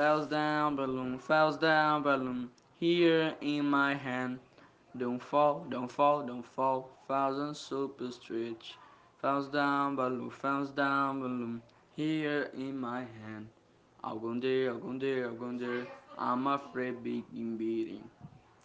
Falls down, balloon, falls down, balloon, here in my hand. Don't fall, don't fall, don't fall, thousand super stretch. Falls down, balloon, falls down, balloon, here in my hand. I'll go there, I'll go there, I'll go there. I'm afraid begin beating.